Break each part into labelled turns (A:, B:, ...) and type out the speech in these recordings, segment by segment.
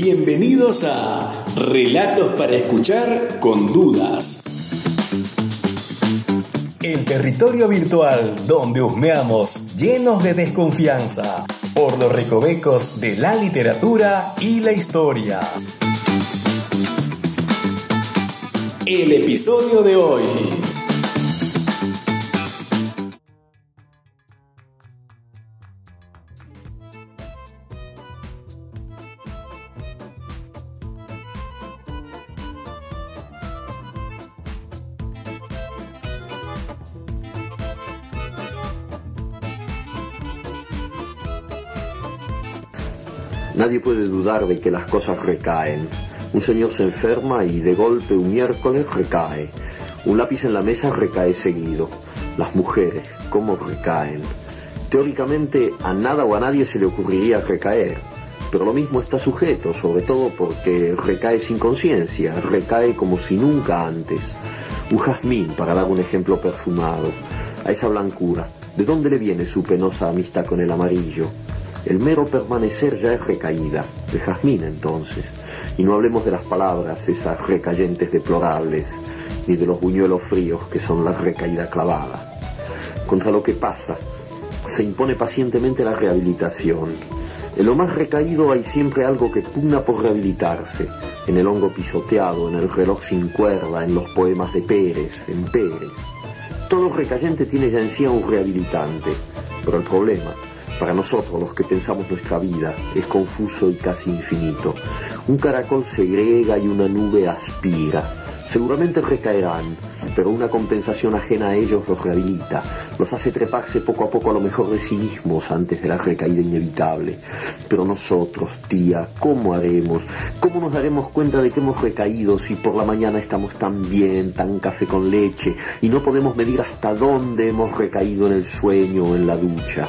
A: Bienvenidos a Relatos para escuchar con dudas. El territorio virtual donde husmeamos llenos de desconfianza por los recovecos de la literatura y la historia. El episodio de hoy.
B: Nadie puede dudar de que las cosas recaen. Un señor se enferma y de golpe un miércoles recae. Un lápiz en la mesa recae seguido. Las mujeres, ¿cómo recaen? Teóricamente a nada o a nadie se le ocurriría recaer, pero lo mismo está sujeto, sobre todo porque recae sin conciencia, recae como si nunca antes. Un jazmín, para dar un ejemplo perfumado, a esa blancura, ¿de dónde le viene su penosa amistad con el amarillo? El mero permanecer ya es recaída, de jazmín entonces. Y no hablemos de las palabras, esas recayentes deplorables, ni de los buñuelos fríos que son la recaída clavada. Contra lo que pasa, se impone pacientemente la rehabilitación. En lo más recaído hay siempre algo que pugna por rehabilitarse, en el hongo pisoteado, en el reloj sin cuerda, en los poemas de Pérez, en Pérez. Todo recayente tiene ya en sí un rehabilitante, pero el problema para nosotros, los que pensamos nuestra vida, es confuso y casi infinito. Un caracol segrega y una nube aspira. Seguramente recaerán, pero una compensación ajena a ellos los rehabilita, los hace treparse poco a poco a lo mejor de sí mismos antes de la recaída inevitable. Pero nosotros, tía, ¿cómo haremos? ¿Cómo nos daremos cuenta de que hemos recaído si por la mañana estamos tan bien, tan café con leche, y no podemos medir hasta dónde hemos recaído en el sueño o en la ducha?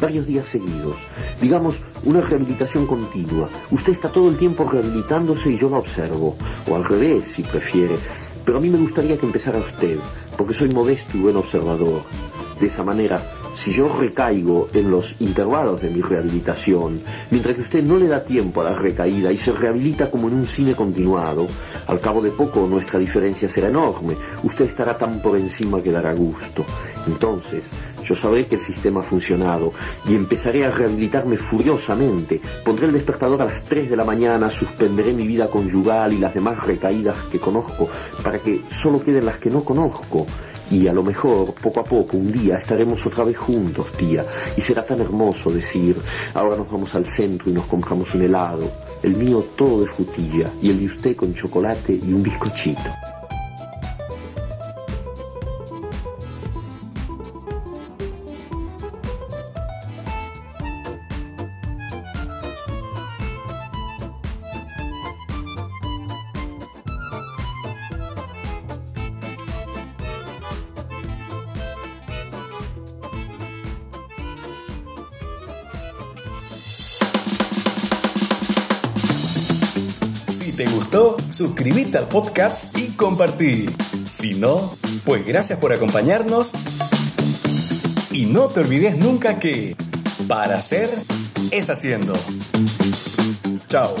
B: varios días seguidos. Digamos, una rehabilitación continua. Usted está todo el tiempo rehabilitándose y yo la observo. O al revés, si prefiere. Pero a mí me gustaría que empezara usted, porque soy modesto y buen observador. De esa manera, si yo recaigo en los intervalos de mi rehabilitación, mientras que usted no le da tiempo a la recaída y se rehabilita como en un cine continuado, al cabo de poco nuestra diferencia será enorme. Usted estará tan por encima que dará gusto. Entonces, yo sabré que el sistema ha funcionado y empezaré a rehabilitarme furiosamente. Pondré el despertador a las 3 de la mañana, suspenderé mi vida conyugal y las demás recaídas que conozco para que solo queden las que no conozco. Y a lo mejor, poco a poco, un día estaremos otra vez juntos, tía. Y será tan hermoso decir, ahora nos vamos al centro y nos compramos un helado. El mío todo de frutilla y el de usted con chocolate y un bizcochito.
A: Te gustó, suscríbete al podcast y compartí. Si no, pues gracias por acompañarnos. Y no te olvides nunca que para hacer es haciendo. Chao.